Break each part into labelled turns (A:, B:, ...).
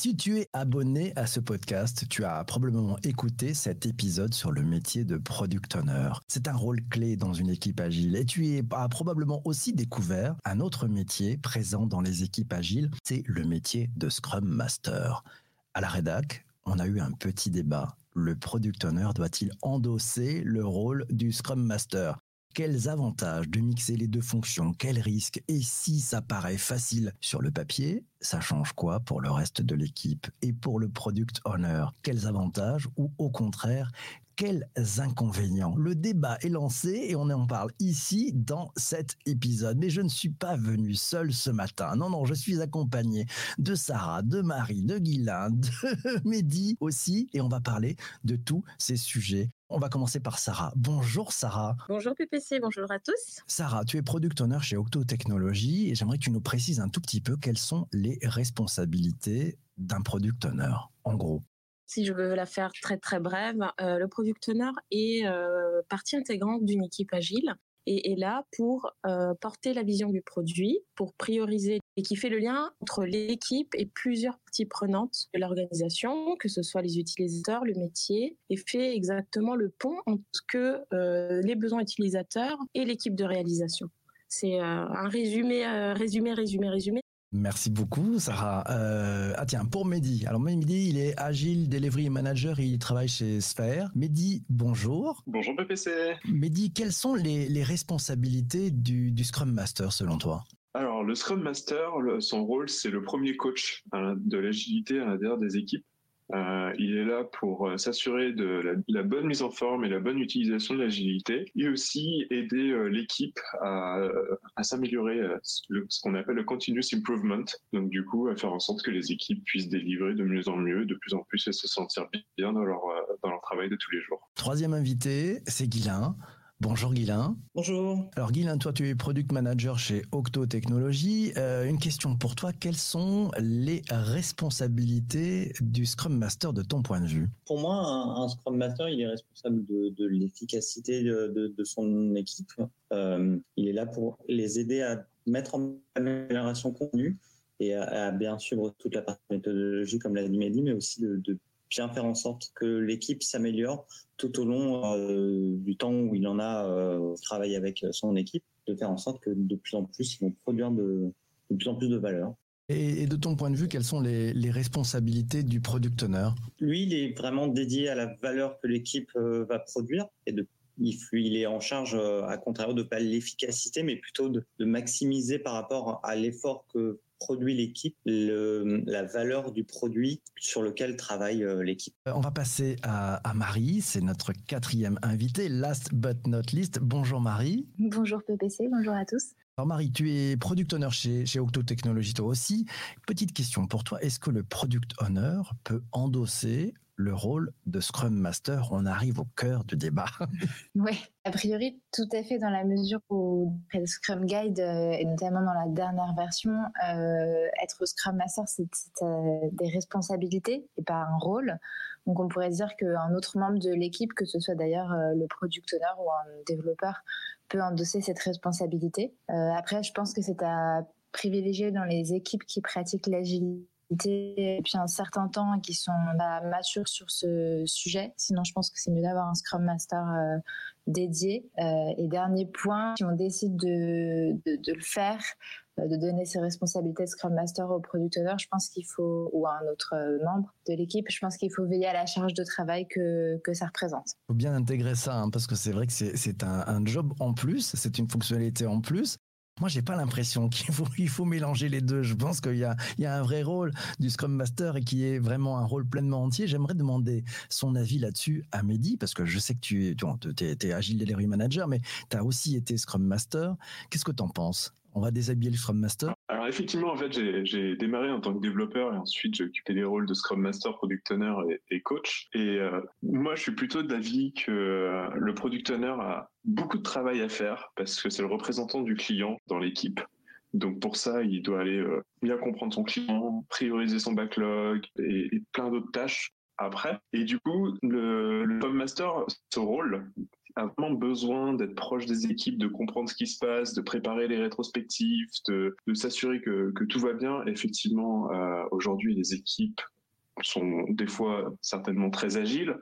A: Si tu es abonné à ce podcast, tu as probablement écouté cet épisode sur le métier de product owner. C'est un rôle clé dans une équipe agile et tu as probablement aussi découvert un autre métier présent dans les équipes agiles, c'est le métier de Scrum Master. À la rédac, on a eu un petit débat. Le product owner doit-il endosser le rôle du Scrum Master? Quels avantages de mixer les deux fonctions Quels risques Et si ça paraît facile sur le papier, ça change quoi pour le reste de l'équipe Et pour le product owner, quels avantages ou au contraire, quels inconvénients? Le débat est lancé et on en parle ici dans cet épisode. Mais je ne suis pas venu seul ce matin. Non, non, je suis accompagné de Sarah, de Marie, de Guylain, de Mehdi aussi. Et on va parler de tous ces sujets on va commencer par Sarah. Bonjour Sarah.
B: Bonjour PPC, bonjour à tous.
A: Sarah, tu es product owner chez Octo Technologies et j'aimerais que tu nous précises un tout petit peu quelles sont les responsabilités d'un product owner, en gros.
B: Si je veux la faire très très brève, euh, le product owner est euh, partie intégrante d'une équipe agile et est là pour euh, porter la vision du produit, pour prioriser et qui fait le lien entre l'équipe et plusieurs parties prenantes de l'organisation, que ce soit les utilisateurs, le métier, et fait exactement le pont entre les besoins utilisateurs et l'équipe de réalisation. C'est un résumé, résumé, résumé, résumé
A: Merci beaucoup, Sarah. Euh, ah tiens, pour Mehdi. Alors Mehdi, il est Agile Delivery Manager il travaille chez Sphere. Mehdi, bonjour.
C: Bonjour PPC.
A: Mehdi, quelles sont les, responsabilités du, Scrum Master selon toi?
C: Alors, le Scrum Master, son rôle, c'est le premier coach hein, de l'agilité à l'intérieur des équipes. Euh, il est là pour euh, s'assurer de la, bonne mise en forme et la bonne utilisation de l'agilité et aussi aider euh, l'équipe à, s'améliorer, ce qu'on appelle le continuous improvement. Donc du coup, à faire en sorte que les équipes puissent délivrer de mieux en mieux, de plus en plus et se sentir bien dans leur, dans leur travail de tous les jours.
A: Troisième invité, c'est Guilain. Bonjour Guilain.
D: Bonjour.
A: Alors Guilain, toi tu es product manager chez Octo Technologies. Euh, une question pour toi, quelles sont les responsabilités du Scrum Master de ton point de vue?
D: Pour moi, un, Scrum Master, il est responsable de, l'efficacité de, son équipe. Euh, il est là pour les aider à mettre en amélioration contenue et à, bien suivre toute la partie méthodologie, comme l'a dit Mehdi, mais aussi de bien faire en sorte que l'équipe s'améliore tout au long euh, du temps où il en a euh, travaillé avec son équipe, de faire en sorte que de plus en plus, ils vont produire de, plus en plus de valeur.
A: Et, de ton point de vue, quelles sont les, responsabilités du product owner?
D: Lui, il est vraiment dédié à la valeur que l'équipe euh, va produire et de il, est en charge, à contrario de pas l'efficacité, mais plutôt de, maximiser par rapport à l'effort que produit l'équipe, la valeur du produit sur lequel travaille euh, l'équipe.
A: Euh, on va passer à, Marie, c'est notre quatrième invité, last but not least. Bonjour Marie.
E: Bonjour PPC, bonjour à tous.
A: Alors Marie, tu es product owner chez, chez Octo Technologies toi aussi. Petite question pour toi, est-ce que le product owner peut endosser le rôle de Scrum Master On arrive au cœur du débat.
E: Oui, a priori, tout à fait dans la mesure où le Scrum Guide, euh, et notamment dans la dernière version, euh, être Scrum Master, c'est euh, des responsabilités et pas un rôle. Donc on pourrait dire qu'un autre membre de l'équipe, que ce soit d'ailleurs le product owner ou un développeur, peut endosser cette responsabilité. après, je pense que c'est à privilégier dans les équipes qui pratiquent l'agilité depuis un certain temps qui sont bah, matures sur ce sujet. Sinon, je pense que c'est mieux d'avoir un Scrum Master euh, dédié. Euh, et dernier point, si on décide de, de, le faire, euh, de donner ses responsabilités de Scrum Master au Product Owner, je pense qu'il faut, ou à un autre membre de l'équipe, je pense qu'il faut veiller à la charge de travail que, que ça représente. Il
A: faut bien intégrer ça, hein, parce que c'est vrai que c'est un, un job en plus, c'est une fonctionnalité en plus. Moi, j'ai pas l'impression qu'il faut, mélanger les deux. Je pense qu'il y a, il y a un vrai rôle du Scrum Master et qui est vraiment un rôle pleinement entier. J'aimerais demander son avis là-dessus à Mehdi, parce que je sais que tu es, tu es, Agile Delivery Manager, mais tu as aussi été Scrum Master. Qu'est-ce que tu en penses? On va déshabiller le Scrum Master
C: Alors effectivement, en fait, j'ai démarré en tant que développeur et ensuite j'ai occupé les rôles de Scrum Master, Product Owner et, Coach. Et euh, moi, je suis plutôt d'avis que euh, le Product Owner a beaucoup de travail à faire parce que c'est le représentant du client dans l'équipe. Donc pour ça, il doit aller euh, bien comprendre son client, prioriser son backlog et, plein d'autres tâches après. Et du coup, le, le Master, ce rôle, a vraiment besoin d'être proche des équipes, de comprendre ce qui se passe, de préparer les rétrospectives, de, s'assurer que, tout va bien. Effectivement, euh, aujourd'hui, les équipes sont des fois certainement très agiles,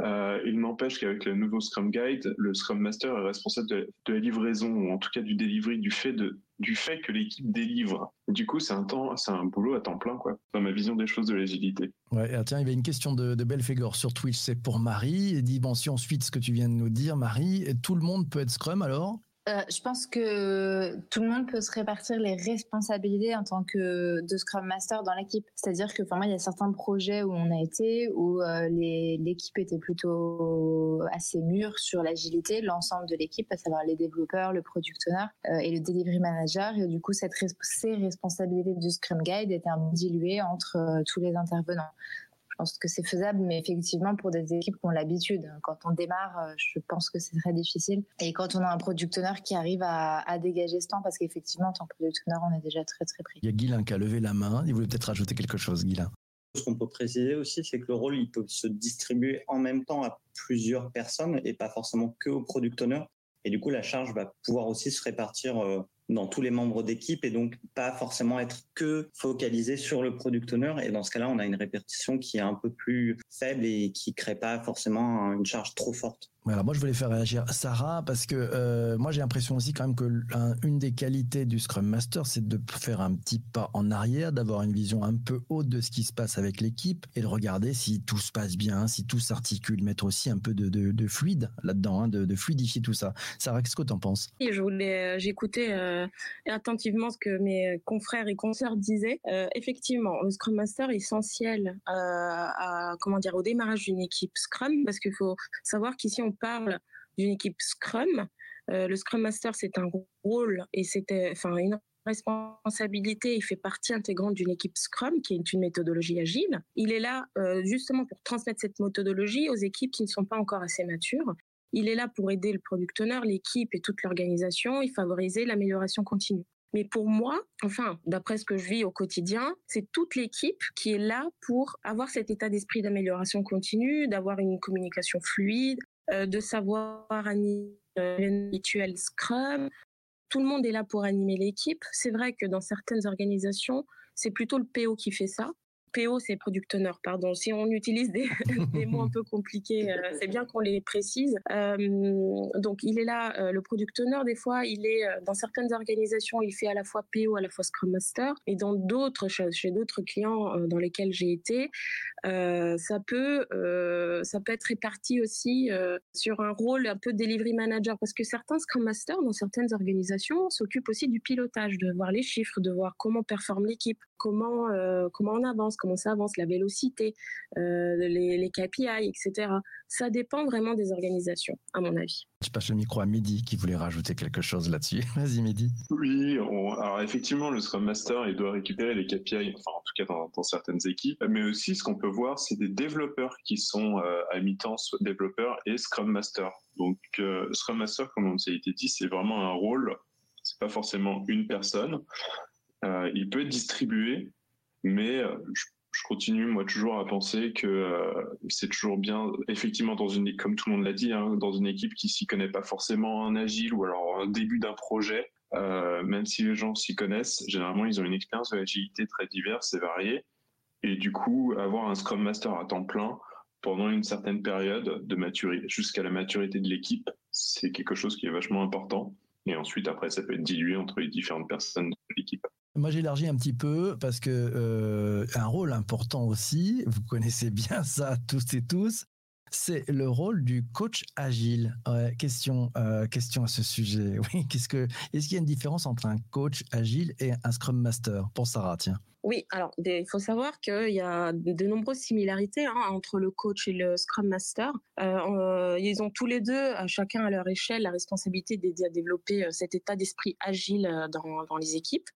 C: euh, il n'empêche qu'avec le nouveau Scrum Guide, le Scrum Master est responsable de, la livraison, ou en tout cas du delivery, du fait, du fait que l'équipe délivre. Du coup, c'est un temps, c'est un boulot à temps plein, quoi, dans ma vision des choses de l'agilité.
A: Ah, tiens, il y avait une question de, de Belfegor sur Twitch, c'est pour Marie. Il dit, bon, si on suit ce que tu viens de nous dire, Marie, tout le monde peut être Scrum alors?
E: Euh, je pense que tout le monde peut se répartir les responsabilités en tant que Scrum Master dans l'équipe. C'est-à-dire que, moi, il y a certains projets où on a été, où euh, l'équipe était plutôt assez mûre sur l'agilité, l'ensemble de l'équipe, à savoir les développeurs, le product owner euh, et le delivery manager. Et du coup, ces responsabilités du Scrum Guide étaient diluées entre tous les intervenants. Je pense que c'est faisable, mais effectivement, pour des équipes qui ont l'habitude, quand on démarre, euh, je pense que c'est très difficile. Et quand on a un product owner qui arrive à, dégager ce temps, parce qu'effectivement, en tant que product owner, on est déjà très, très pris.
A: Il y a Guilain qui a levé la main. Il voulait peut-être rajouter quelque chose, Guilain.
D: Ce qu'on peut préciser aussi, c'est que le rôle, il peut se distribuer en même temps à plusieurs personnes et pas forcément que au product owner. Et du coup, la charge va pouvoir aussi se répartir euh, dans tous les membres d'équipe et donc pas forcément être que focalisé sur le product owner. Et dans ce cas-là, on a une répartition qui est un peu plus faible et qui crée pas forcément une charge trop forte.
A: Alors moi je voulais faire réagir Sarah parce que euh, moi j'ai l'impression aussi quand même que une des qualités du Scrum Master c'est de faire un petit pas en arrière, d'avoir une vision un peu haute de ce qui se passe avec l'équipe et de regarder si tout se passe bien, si tout s'articule, mettre aussi un peu de, fluide là-dedans, hein, de, fluidifier tout ça. Sarah, qu'est-ce que tu en penses
B: Je voulais, euh, j'écoutais euh, attentivement ce que mes confrères et consoeurs disaient. effectivement, le Scrum Master est essentiel à, comment dire au démarrage d'une équipe Scrum parce qu'il faut savoir qu'ici on parle d'une équipe Scrum. Euh, le Scrum Master, c'est un rôle et c'était, enfin, une responsabilité. Il fait partie intégrante d'une équipe Scrum, qui est une méthodologie agile. Il est là euh, justement pour transmettre cette méthodologie aux équipes qui ne sont pas encore assez matures. Il est là pour aider le product owner, l'équipe et toute l'organisation et favoriser l'amélioration continue. Mais pour moi, enfin, d'après ce que je vis au quotidien, c'est toute l'équipe qui est là pour avoir cet état d'esprit d'amélioration continue, d'avoir une communication fluide, euh, de savoir animer un rituel Scrum. Tout le monde est là pour animer l'équipe. C'est vrai que dans certaines organisations, c'est plutôt le PO qui fait ça. PO, c'est product owner, pardon. Si on utilise des, mots un peu compliqués, euh, c'est bien qu'on les précise. Euh, donc, il est là, euh, le product owner, des fois, il est dans certaines organisations, il fait à la fois PO, à la fois Scrum Master, et dans d'autres, chez d'autres clients dans lesquels j'ai été, ça peut, ça peut être réparti aussi sur un rôle un peu delivery manager, parce que certains Scrum Masters dans certaines organisations s'occupent aussi du pilotage, de voir les chiffres, de voir comment performe l'équipe, comment comment on avance comment ça avance, la vélocité, euh, les, KPI, etc. Ça dépend vraiment des organisations, à mon avis.
A: Je passe le micro à Mehdi qui voulait rajouter quelque chose là-dessus. Vas-y Mehdi.
C: Oui, alors effectivement, le Scrum Master, il doit récupérer les KPI, enfin en tout cas dans, certaines équipes, mais aussi ce qu'on peut voir, c'est des développeurs qui sont euh, à mi-temps développeurs et Scrum Master. Donc euh, Scrum Master, comme on s'est été dit, c'est vraiment un rôle, c'est pas forcément une personne. il peut être distribué mais euh, je, continue moi toujours à penser que euh, c'est toujours bien, effectivement dans une comme tout le monde l'a dit, hein, dans une équipe qui s'y connaît pas forcément en agile ou alors un début d'un projet, euh, même si les gens s'y connaissent, généralement ils ont une expérience de l'agilité très diverse et variée, et du coup avoir un Scrum Master à temps plein pendant une certaine période jusqu'à la maturité de l'équipe, c'est quelque chose qui est vachement important. Et ensuite, après, ça peut être dilué entre les différentes personnes de l'équipe.
A: Moi, j'élargis un petit peu parce que euh, un rôle important aussi, vous connaissez bien ça tous et tous, c'est le rôle du coach agile. question, euh, question à ce sujet. Oui, qu'est-ce que, est-ce qu'il y a une différence entre un coach agile et un Scrum Master Pour Sarah, tiens?
B: Oui, alors il faut savoir qu'il y a de nombreuses similarités hein, entre le coach et le Scrum Master. Euh, ils ont tous les deux, chacun à leur échelle, la responsabilité d'aider à développer cet état d'esprit agile dans, dans les équipes.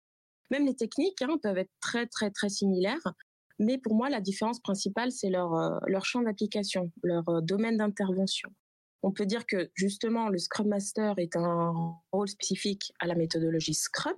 B: Même les techniques hein, peuvent être très, très, très similaires. Mais pour moi, la différence principale, c'est leur, euh, leur champ d'application, leur euh, domaine d'intervention. On peut dire que justement, le Scrum Master est un rôle spécifique à la méthodologie Scrum.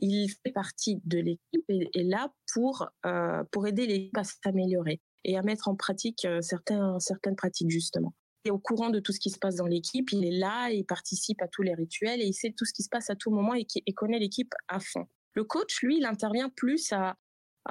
B: Il fait partie de l'équipe et est là pour, euh, pour aider l'équipe à s'améliorer et à mettre en pratique certains, certaines pratiques, justement. est au courant de tout ce qui se passe dans l'équipe, il est là, il participe à tous les rituels et il sait tout ce qui se passe à tout moment et, connaît l'équipe à fond. Le coach, lui, il intervient plus à,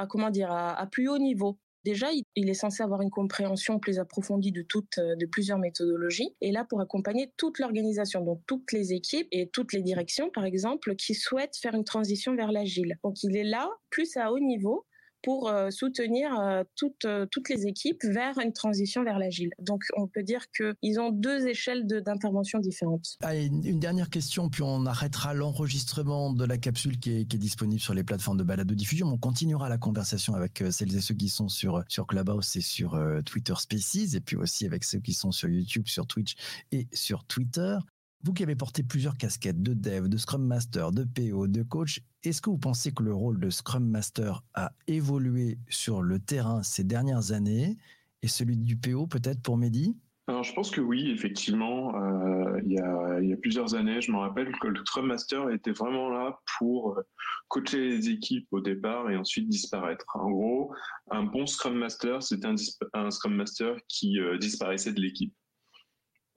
B: comment dire, à, plus haut niveau. Déjà, il, est censé avoir une compréhension plus approfondie de toutes, euh, de plusieurs méthodologies, et là pour accompagner toute l'organisation, donc toutes les équipes et toutes les directions, par exemple, qui souhaitent faire une transition vers l'agile. Donc il est là plus à haut niveau pour euh, soutenir euh, toutes, euh, toutes les équipes vers une transition vers l'agile. Donc on peut dire qu'ils ont deux échelles d'intervention différentes.
A: une, dernière question, puis on arrêtera l'enregistrement de la capsule qui est, qui est, disponible sur les plateformes de balade de diffusion. On continuera la conversation avec celles et ceux qui sont sur, sur Clubhouse et sur Twitter Spaces, et puis aussi avec ceux qui sont sur YouTube, sur Twitch et sur Twitter. Vous qui avez porté plusieurs casquettes de dev, de Scrum Master, de PO, de coach, est-ce que vous pensez que le rôle de Scrum Master a évolué sur le terrain ces dernières années et celui du PO peut-être pour Mehdi?
C: Alors, je pense que oui, effectivement. Euh, il, y a, plusieurs années, je me rappelle que le Scrum Master était vraiment là pour coacher les équipes au départ et ensuite disparaître. En gros, un bon Scrum Master, c'était un, Scrum Master qui euh, disparaissait de l'équipe.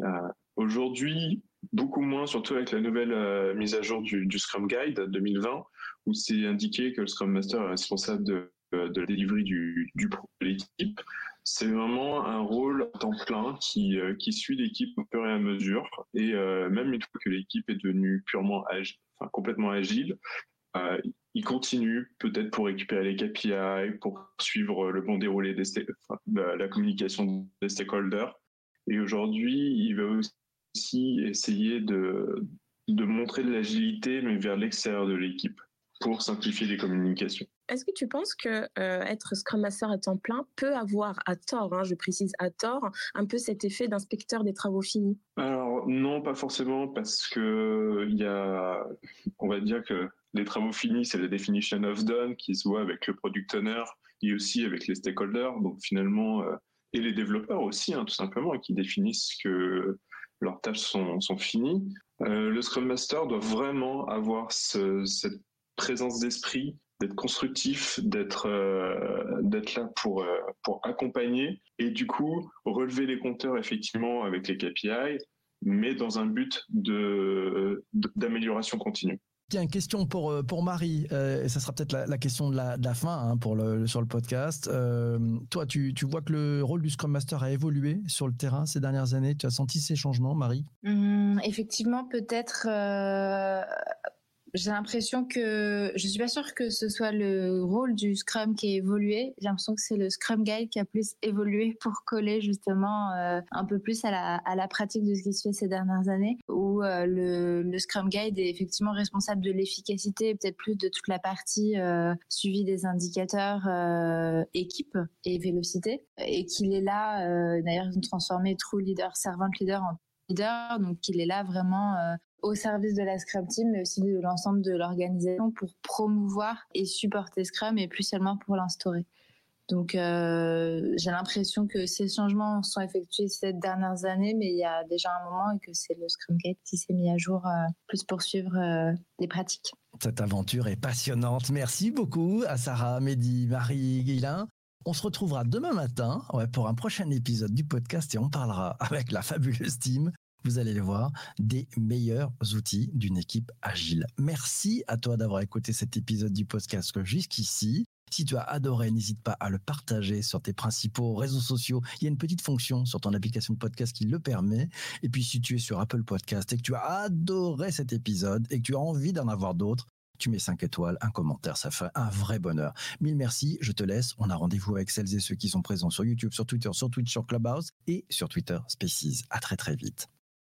C: Euh, aujourd'hui, beaucoup moins, surtout avec la nouvelle euh, mise à jour du, Scrum Guide 2020, où c'est indiqué que le Scrum Master est responsable de, euh, la délivrer du, du de l'équipe. C'est vraiment un rôle en temps plein qui, euh, suit l'équipe au fur et à mesure. Et même une fois que l'équipe est devenue purement agile, enfin, complètement agile, il continue peut-être pour récupérer les KPI, pour suivre le bon déroulé des la, la communication des stakeholders. Et aujourd'hui, il va aussi aussi essayer de, de montrer de l'agilité, mais vers l'extérieur de l'équipe, pour simplifier les communications.
B: Est-ce que tu penses que euh, être Scrum Master à temps plein peut avoir, à tort, hein, je précise à tort, un peu cet effet d'inspecteur des travaux finis?
C: Alors non, pas forcément, parce que il y a, on va dire que les travaux finis, c'est la definition of done qui se voit avec le product owner et aussi avec les stakeholders. Donc finalement, euh, et les développeurs aussi, hein, tout simplement, qui définissent que leurs tâches sont, sont finies. Euh, le Scrum Master doit vraiment avoir cette présence d'esprit, d'être constructif, d'être euh, là pour euh, pour accompagner et du coup relever les compteurs effectivement avec les KPI, mais dans un but de d'amélioration continue.
A: Tiens, question pour, euh, pour Marie, euh, et ça sera peut-être la, question de la, de la fin hein, pour sur le podcast. Euh, toi, tu, tu, vois que le rôle du Scrum Master a évolué sur le terrain ces dernières années. Tu as senti ces changements, Marie?
E: Mmh, Effectivement, peut-être j'ai l'impression que je suis pas sûre que ce soit le rôle du Scrum qui a évolué. J'ai l'impression que c'est le Scrum Guide qui a plus évolué pour coller justement euh, un peu plus à la, à la pratique de ce qui se fait ces dernières années, où euh, le, le, Scrum Guide est effectivement responsable de l'efficacité et peut-être plus de toute la partie euh, suivi des indicateurs euh, équipe et vélocité, et qu'il est là d'ailleurs transformer True Leader, Servant Leader en leader, donc il est là vraiment au service de la Scrum Team, mais aussi de l'ensemble de l'organisation pour promouvoir et supporter Scrum et plus seulement pour l'instaurer. Donc euh, j'ai l'impression que ces changements sont effectués ces dernières années, mais il y a déjà un moment et que c'est le Scrum Gate qui s'est mis à jour euh, plus pour suivre euh, les pratiques.
A: Cette aventure est passionnante. Merci beaucoup à Sarah, Mehdi, Marie, Guilain. On se retrouvera demain matin pour un prochain épisode du podcast et on parlera avec la fabuleuse team vous allez les voir, des meilleurs outils d'une équipe agile. Merci à toi d'avoir écouté cet épisode du podcast jusqu'ici. Si tu as adoré, n'hésite pas à le partager sur tes principaux réseaux sociaux. Il y a une petite fonction sur ton application de podcast qui le permet. Et puis si tu es sur Apple Podcast et que tu as adoré cet épisode et que tu as envie d'en avoir d'autres, tu mets 5 étoiles, un commentaire, ça fait un vrai bonheur. Mille merci, je te laisse. On a rendez-vous avec celles et ceux qui sont présents sur YouTube, sur Twitter, sur Twitch, sur Clubhouse et sur Twitter Spaces. À très très vite.